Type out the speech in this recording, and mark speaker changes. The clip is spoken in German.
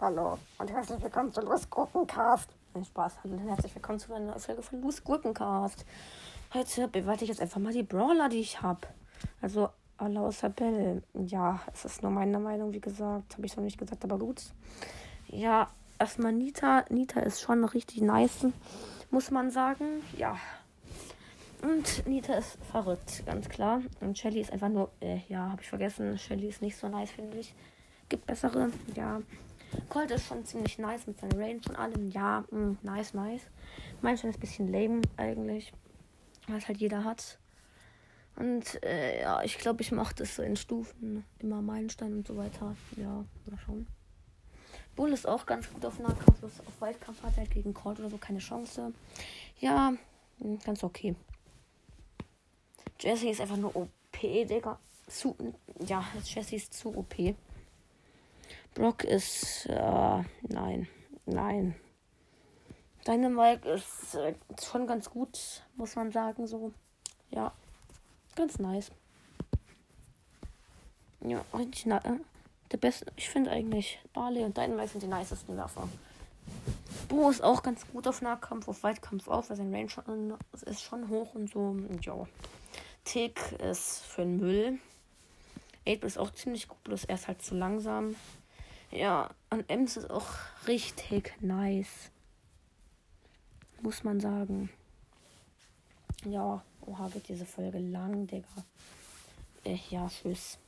Speaker 1: Hallo und herzlich willkommen zu Louis Gurkencast. Nein, Spaß. Hallo und herzlich willkommen zu einer neuen Folge von Louis Gurkencast. Heute bewerte ich jetzt einfach mal die Brawler, die ich habe. Also außer Bell. Ja, es ist nur meine Meinung, wie gesagt. Habe ich noch nicht gesagt, aber gut. Ja, erstmal Nita. Nita ist schon richtig nice, muss man sagen. Ja. Und Nita ist verrückt, ganz klar. Und Shelly ist einfach nur, äh, ja, habe ich vergessen. Shelly ist nicht so nice, finde ich. Gibt bessere, ja. Colt ist schon ziemlich nice mit seiner Range und allem. Ja, mh, mm, nice, nice. Manchmal ist ein bisschen lame eigentlich, was halt jeder hat. Und äh, ja, ich glaube, ich mache das so in Stufen. Immer Meilenstein und so weiter. Ja, mal schauen. Bull ist auch ganz gut auf Nahkampf. Auf Waldkampf hat er halt gegen Colt oder so keine Chance. Ja, hm, ganz okay. Jesse ist einfach nur OP, Digga. Zu, ja, Jesse ist zu OP. Brock ist. Äh, nein. Nein. Dynamite ist äh, schon ganz gut, muss man sagen. So. Ja. Ganz nice. Ja, richtig nice. Äh, der beste. Ich finde eigentlich Barley und Dynamite sind die nicesten Werfer. Bo ist auch ganz gut auf Nahkampf, auf Weitkampf auch, weil sein Range schon, ist schon hoch und so. Ja. Tick ist für den Müll. 8 ist auch ziemlich gut, bloß er ist halt zu langsam. Ja, an Ems ist auch richtig nice. Muss man sagen. Ja, oha, wird diese Folge lang, Digga. Äh, ja, tschüss.